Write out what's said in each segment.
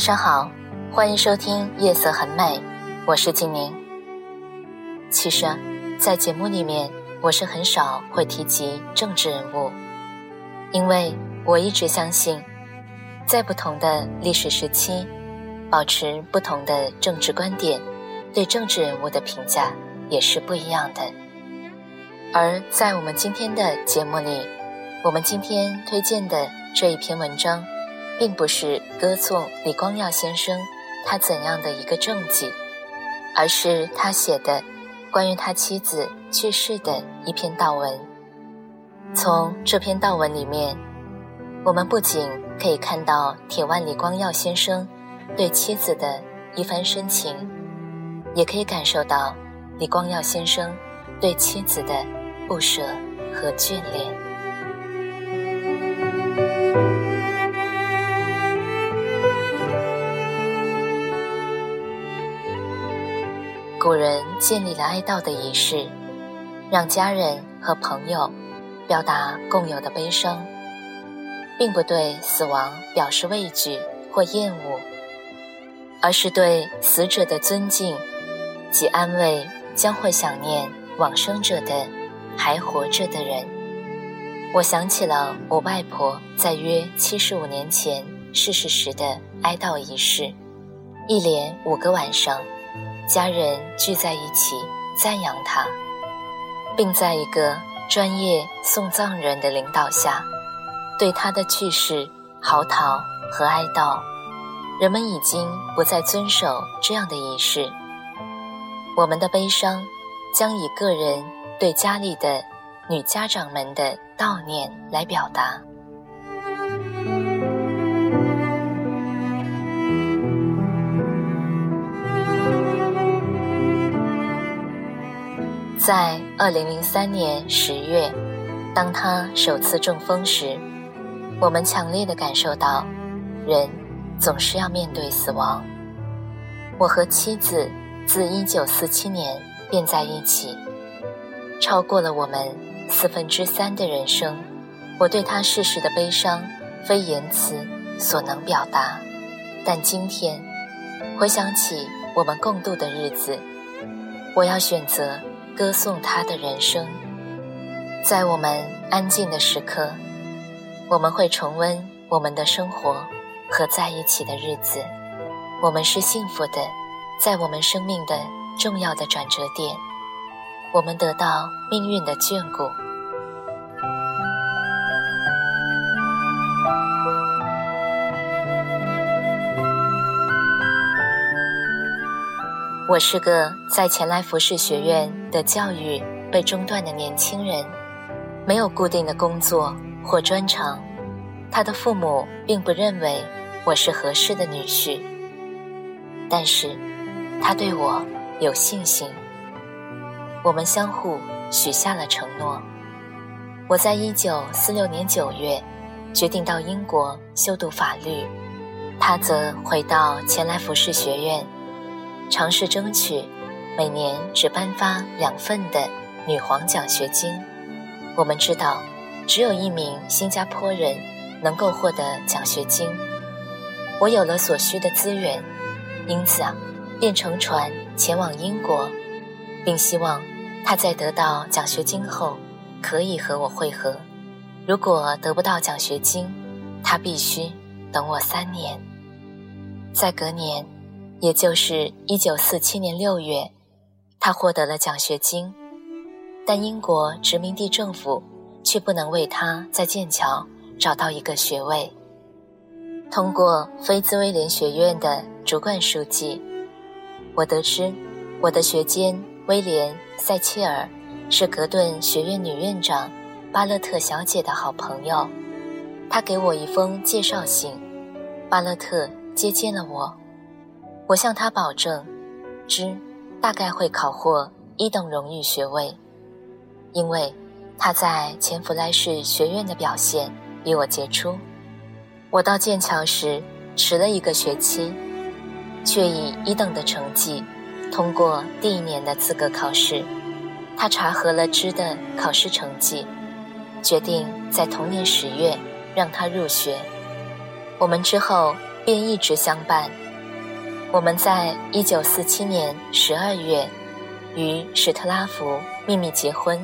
晚上好，欢迎收听《夜色很美》，我是静宁。其实，在节目里面，我是很少会提及政治人物，因为我一直相信，在不同的历史时期，保持不同的政治观点，对政治人物的评价也是不一样的。而在我们今天的节目里，我们今天推荐的这一篇文章。并不是歌颂李光耀先生他怎样的一个政绩，而是他写的关于他妻子去世的一篇悼文。从这篇悼文里面，我们不仅可以看到铁腕李光耀先生对妻子的一番深情，也可以感受到李光耀先生对妻子的不舍和眷恋。古人建立了哀悼的仪式，让家人和朋友表达共有的悲伤，并不对死亡表示畏惧或厌恶，而是对死者的尊敬及安慰将会想念往生者的还活着的人。我想起了我外婆在约七十五年前逝世时的哀悼仪式，一连五个晚上。家人聚在一起赞扬他，并在一个专业送葬人的领导下，对他的去世嚎啕和哀悼。人们已经不再遵守这样的仪式。我们的悲伤将以个人对家里的女家长们的悼念来表达。在二零零三年十月，当他首次中风时，我们强烈的感受到，人总是要面对死亡。我和妻子自一九四七年便在一起，超过了我们四分之三的人生。我对他逝世的悲伤，非言辞所能表达。但今天，回想起我们共度的日子，我要选择。歌颂他的人生，在我们安静的时刻，我们会重温我们的生活和在一起的日子。我们是幸福的，在我们生命的重要的转折点，我们得到命运的眷顾。我是个在前来服饰学院的教育被中断的年轻人，没有固定的工作或专长。他的父母并不认为我是合适的女婿，但是他对我有信心。我们相互许下了承诺。我在一九四六年九月决定到英国修读法律，他则回到前来服饰学院。尝试争取每年只颁发两份的女皇奖学金。我们知道，只有一名新加坡人能够获得奖学金。我有了所需的资源，因此啊，便乘船前往英国，并希望他在得到奖学金后可以和我会合。如果得不到奖学金，他必须等我三年。在隔年。也就是一九四七年六月，他获得了奖学金，但英国殖民地政府却不能为他在剑桥找到一个学位。通过菲兹威廉学院的主管书记，我得知我的学监威廉·塞切尔是格顿学院女院长巴勒特小姐的好朋友。他给我一封介绍信，巴勒特接见了我。我向他保证，之大概会考获一等荣誉学位，因为他在前弗莱士学院的表现比我杰出。我到剑桥时迟了一个学期，却以一等的成绩通过第一年的资格考试。他查核了之的考试成绩，决定在同年十月。让他入学，我们之后便一直相伴。我们在一九四七年十二月与史特拉福秘密结婚，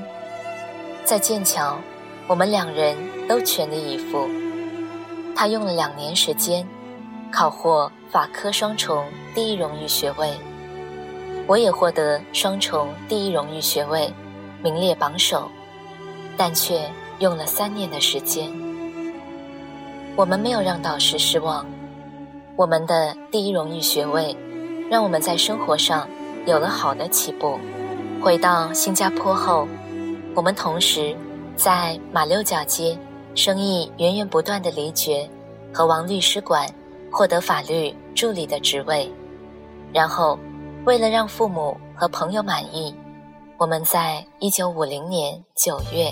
在剑桥，我们两人都全力以赴。他用了两年时间考获法科双重第一荣誉学位，我也获得双重第一荣誉学位，名列榜首，但却用了三年的时间。我们没有让导师失望，我们的第一荣誉学位让我们在生活上有了好的起步。回到新加坡后，我们同时在马六甲街生意源源不断的离绝和王律师馆获得法律助理的职位。然后，为了让父母和朋友满意，我们在一九五零年九月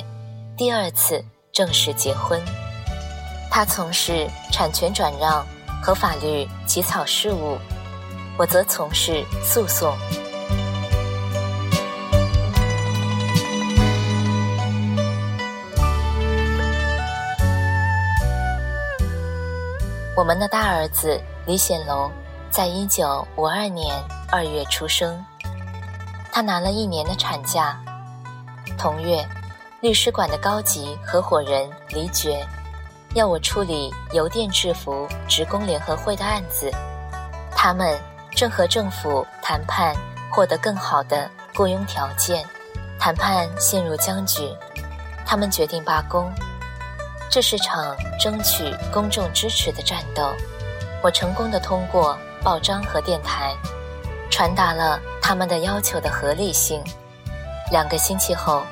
第二次正式结婚。他从事产权转让和法律起草事务，我则从事诉讼。我们的大儿子李显龙在一九五二年二月出生，他拿了一年的产假。同月，律师馆的高级合伙人离绝。要我处理邮电制服职工联合会的案子，他们正和政府谈判获得更好的雇佣条件，谈判陷入僵局，他们决定罢工。这是场争取公众支持的战斗。我成功的通过报章和电台，传达了他们的要求的合理性。两个星期后，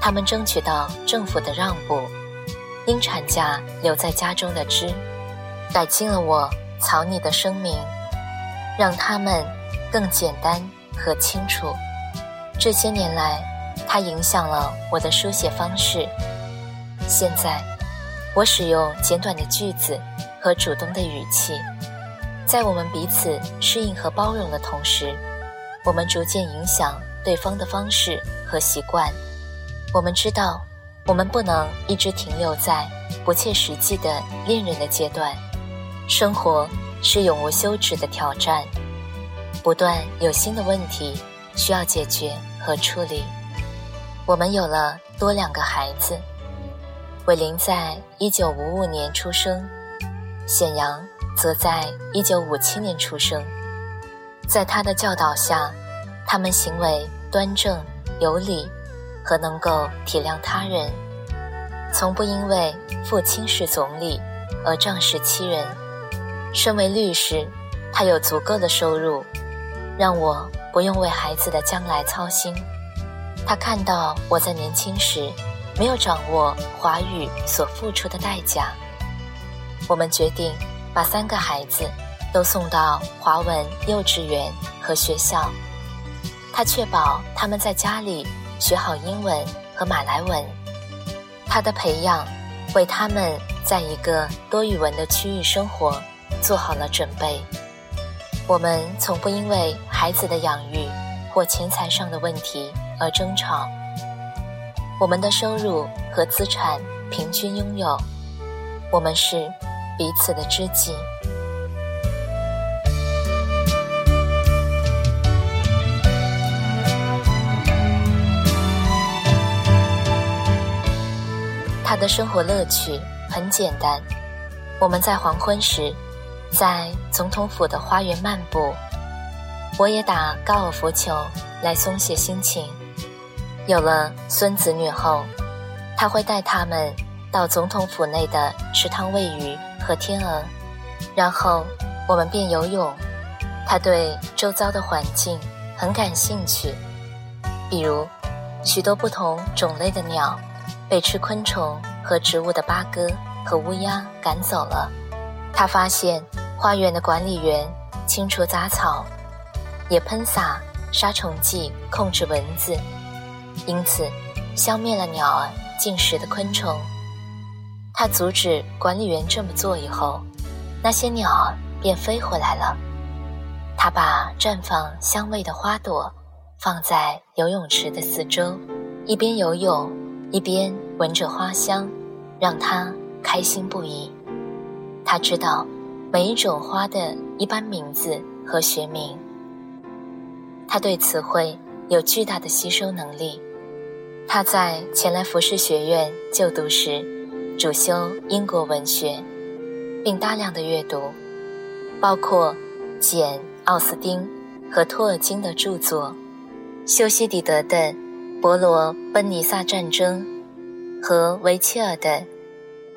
他们争取到政府的让步。因产假留在家中的枝，改进了我草拟的声明，让他们更简单和清楚。这些年来，它影响了我的书写方式。现在，我使用简短的句子和主动的语气，在我们彼此适应和包容的同时，我们逐渐影响对方的方式和习惯。我们知道。我们不能一直停留在不切实际的恋人的阶段，生活是永无休止的挑战，不断有新的问题需要解决和处理。我们有了多两个孩子，伟林在一九五五年出生，显阳则在一九五七年出生。在他的教导下，他们行为端正有礼。和能够体谅他人，从不因为父亲是总理而仗势欺人。身为律师，他有足够的收入，让我不用为孩子的将来操心。他看到我在年轻时没有掌握华语所付出的代价，我们决定把三个孩子都送到华文幼稚园和学校。他确保他们在家里。学好英文和马来文，他的培养为他们在一个多语文的区域生活做好了准备。我们从不因为孩子的养育或钱财上的问题而争吵。我们的收入和资产平均拥有，我们是彼此的知己。他的生活乐趣很简单，我们在黄昏时，在总统府的花园漫步。我也打高尔夫球来松懈心情。有了孙子女后，他会带他们到总统府内的池塘喂鱼和天鹅，然后我们便游泳。他对周遭的环境很感兴趣，比如许多不同种类的鸟。被吃昆虫和植物的八哥和乌鸦赶走了。他发现花园的管理员清除杂草，也喷洒杀虫剂控制蚊子，因此消灭了鸟儿进食的昆虫。他阻止管理员这么做以后，那些鸟儿便飞回来了。他把绽放香味的花朵放在游泳池的四周，一边游泳一边闻着花香，让他开心不已。他知道每一种花的一般名字和学名。他对词汇有巨大的吸收能力。他在前来服饰学院就读时。主修英国文学，并大量的阅读，包括简·奥斯丁和托尔金的著作，修昔底德的《伯罗奔尼撒战争》和维切尔的《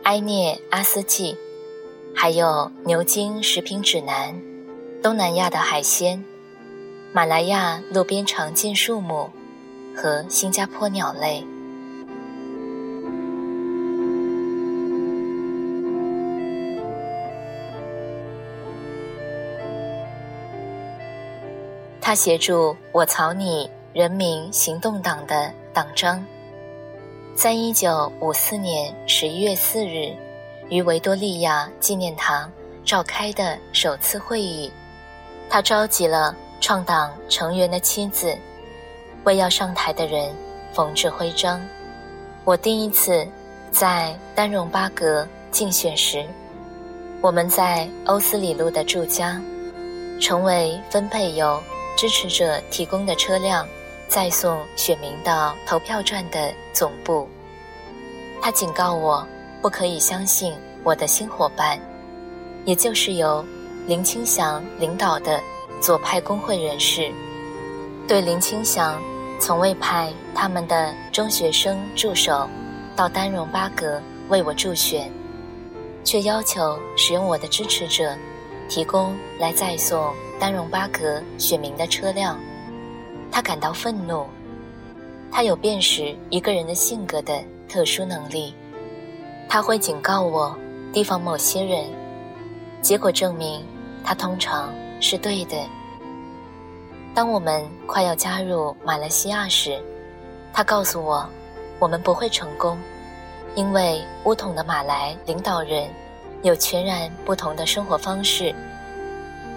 埃涅阿斯纪》，还有牛津食品指南、东南亚的海鲜、马来亚路边常见树木和新加坡鸟类。他协助我草拟人民行动党的党章，在一九五四年十一月四日于维多利亚纪念堂召开的首次会议，他召集了创党成员的妻子，为要上台的人缝制徽章。我第一次在丹戎巴格竞选时，我们在欧斯里路的住家，成为分配由。支持者提供的车辆再送选民到投票站的总部。他警告我，不可以相信我的新伙伴，也就是由林清祥领导的左派工会人士，对林清祥从未派他们的中学生助手到丹戎巴格为我助选，却要求使用我的支持者提供来再送。丹戎巴格选民的车辆，他感到愤怒。他有辨识一个人的性格的特殊能力。他会警告我提防某些人，结果证明他通常是对的。当我们快要加入马来西亚时，他告诉我，我们不会成功，因为乌统的马来领导人有全然不同的生活方式。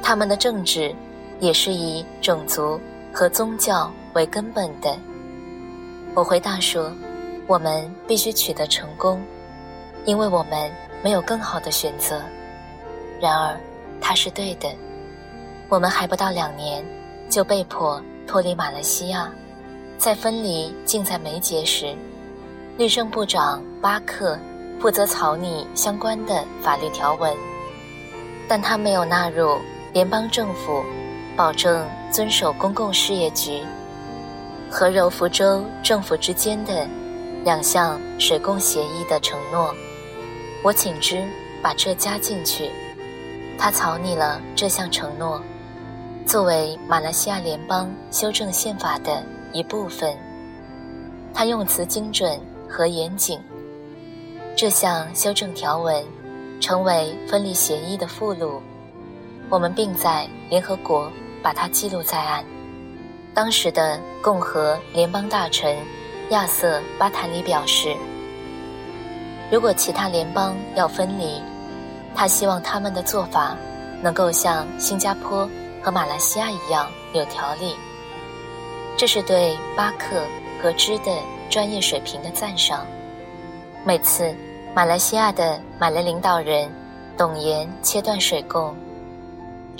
他们的政治也是以种族和宗教为根本的。我回答说：“我们必须取得成功，因为我们没有更好的选择。”然而，他是对的。我们还不到两年，就被迫脱离马来西亚。在分离近在眉睫时，律政部长巴克负责草拟相关的法律条文，但他没有纳入。联邦政府保证遵守公共事业局和柔佛州政府之间的两项水供协议的承诺，我请之把这加进去。他草拟了这项承诺，作为马来西亚联邦修正宪法的一部分。他用词精准和严谨。这项修正条文成为分离协议的附录。我们并在联合国把它记录在案。当时的共和联邦大臣亚瑟·巴坦里表示，如果其他联邦要分离，他希望他们的做法能够像新加坡和马来西亚一样有条理。这是对巴克和芝的专业水平的赞赏。每次马来西亚的马来领导人董岩切断水供。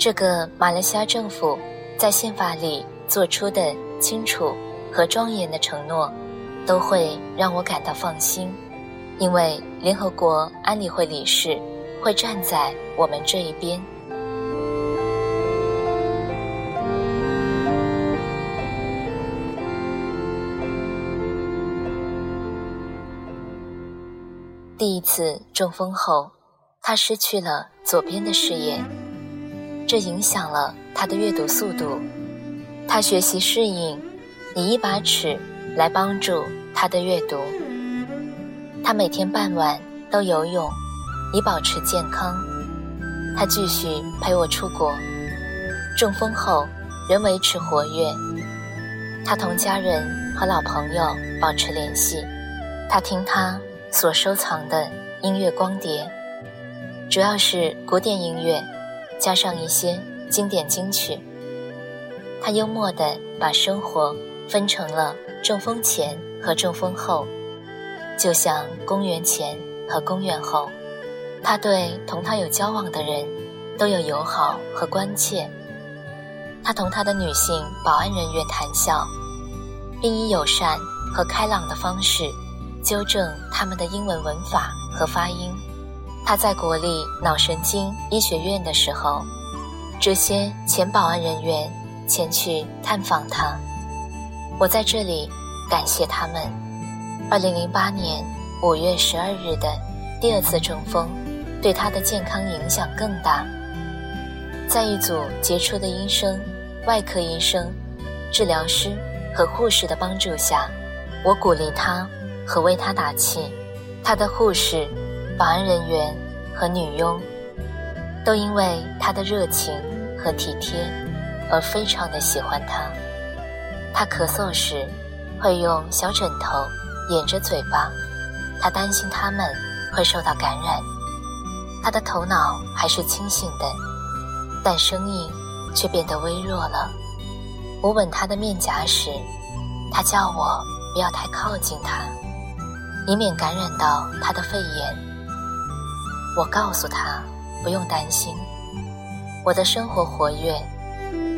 这个马来西亚政府在宪法里做出的清楚和庄严的承诺，都会让我感到放心，因为联合国安理会理事会站在我们这一边。第一次中风后，他失去了左边的视野。这影响了他的阅读速度，他学习适应，以一把尺来帮助他的阅读。他每天傍晚都游泳，以保持健康。他继续陪我出国，中风后仍维持活跃。他同家人和老朋友保持联系。他听他所收藏的音乐光碟，主要是古典音乐，加上一些经典金曲。他幽默地把生活分成了中风前和中风后，就像公元前和公元后。他对同他有交往的人都有友好和关切。他同他的女性保安人员谈笑，并以友善和开朗的方式纠正他们的英文文法和发音。他在国立脑神经医学院的时候，这些前保安人员前去探访他。我在这里感谢他们。二零零八年五月十二日的第二次中风。对他的健康影响更大。在一组杰出的医生、外科医生、治疗师和护士的帮助下，我鼓励他和为他打气。他的护士、保安人员和女佣都因为他的热情和体贴而非常的喜欢他。他咳嗽时会用小枕头掩着嘴巴，他担心他们会受到感染。他的头脑还是清醒的，但声音却变得微弱了。我吻他的面颊时，他叫我不要太靠近他，以免感染到他的肺炎。我告诉他不用担心，我的生活活跃，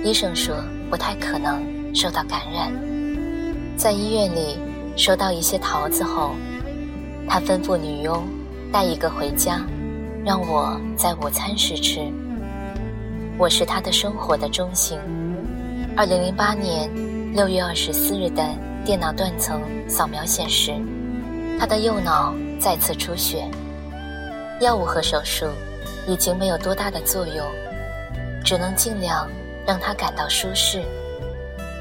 医生说不太可能受到感染。在医院里收到一些桃子后，他吩咐女佣带一个回家。让我在午餐时吃。我是他的生活的中心。二零零八年六月二十四日的电脑断层扫描显示，他的右脑再次出血。药物和手术已经没有多大的作用，只能尽量让他感到舒适。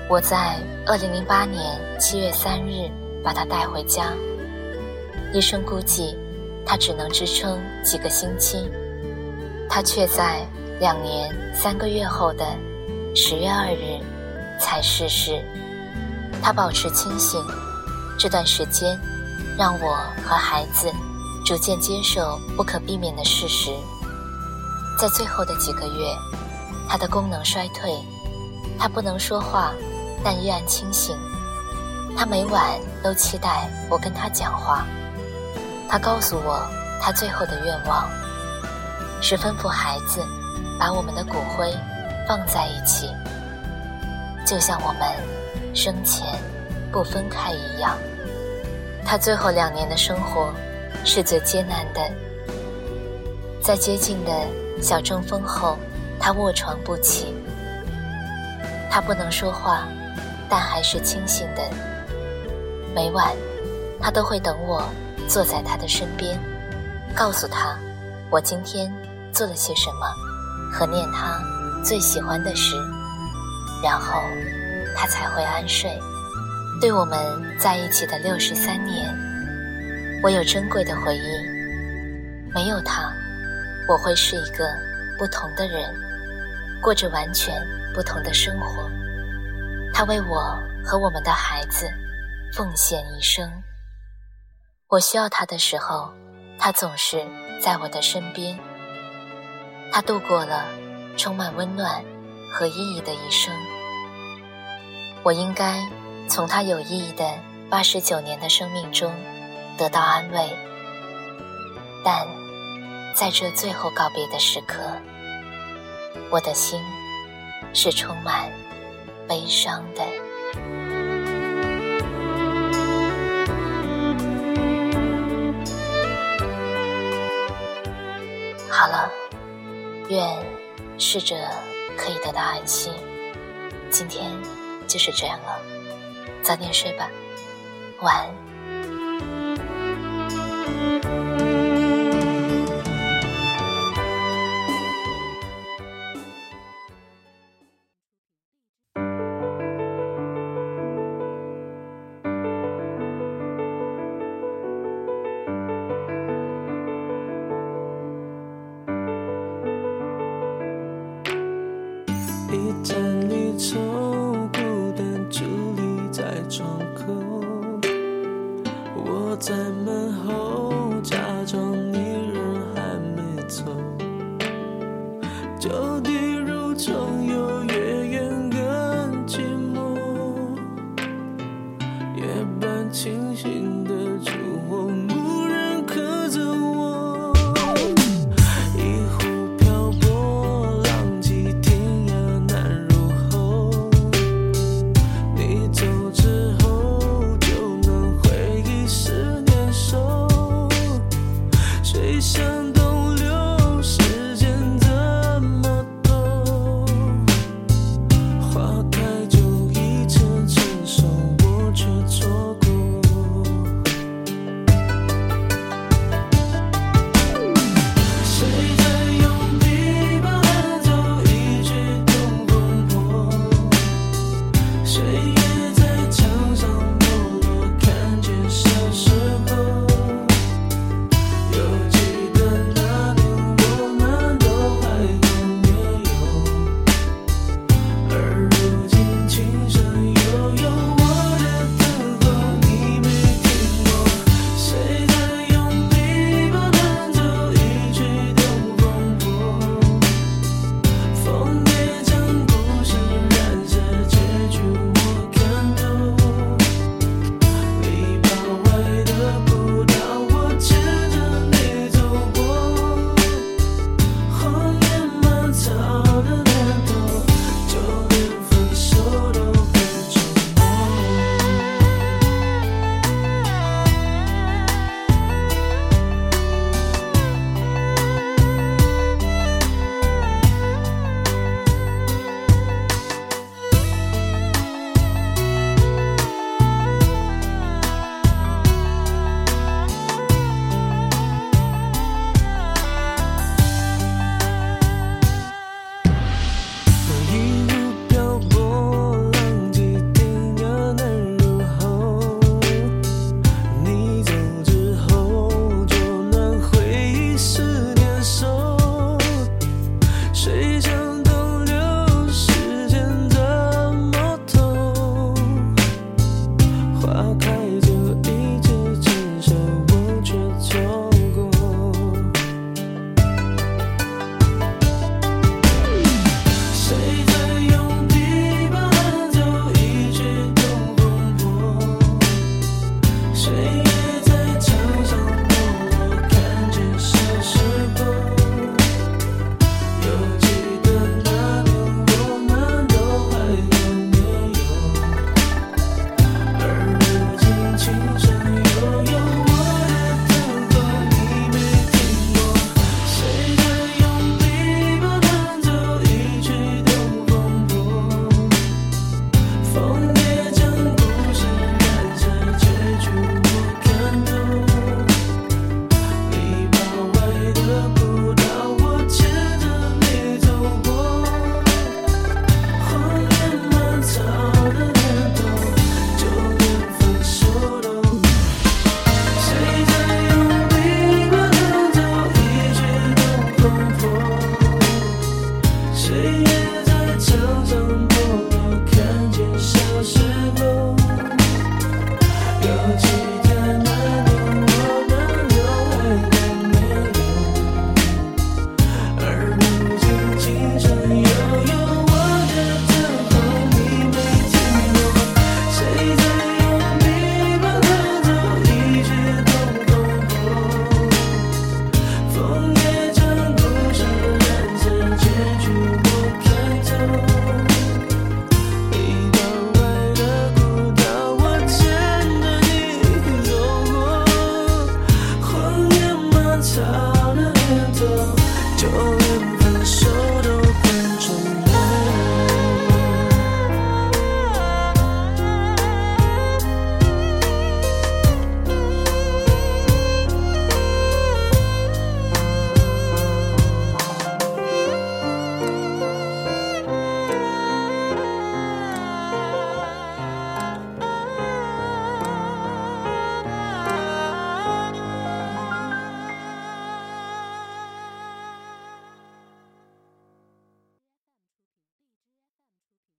我在二零零八年七月三日把他带回家。医生估计。他只能支撑几个星期，他却在两年三个月后的十月二日才逝世。他保持清醒，这段时间让我和孩子逐渐接受不可避免的事实。在最后的几个月，他的功能衰退，他不能说话，但依然清醒。他每晚都期待我跟他讲话。他告诉我，他最后的愿望是吩咐孩子把我们的骨灰放在一起，就像我们生前不分开一样。他最后两年的生活是最艰难的，在接近的小中风后，他卧床不起。他不能说话，但还是清醒的。每晚，他都会等我。坐在他的身边，告诉他我今天做了些什么，和念他最喜欢的诗，然后他才会安睡。对我们在一起的六十三年，我有珍贵的回忆。没有他，我会是一个不同的人，过着完全不同的生活。他为我和我们的孩子奉献一生。我需要他的时候，他总是在我的身边。他度过了充满温暖和意义的一生。我应该从他有意义的八十九年的生命中得到安慰，但在这最后告别的时刻，我的心是充满悲伤的。好了，愿逝者可以得到安息。今天就是这样了，早点睡吧，晚安。清醒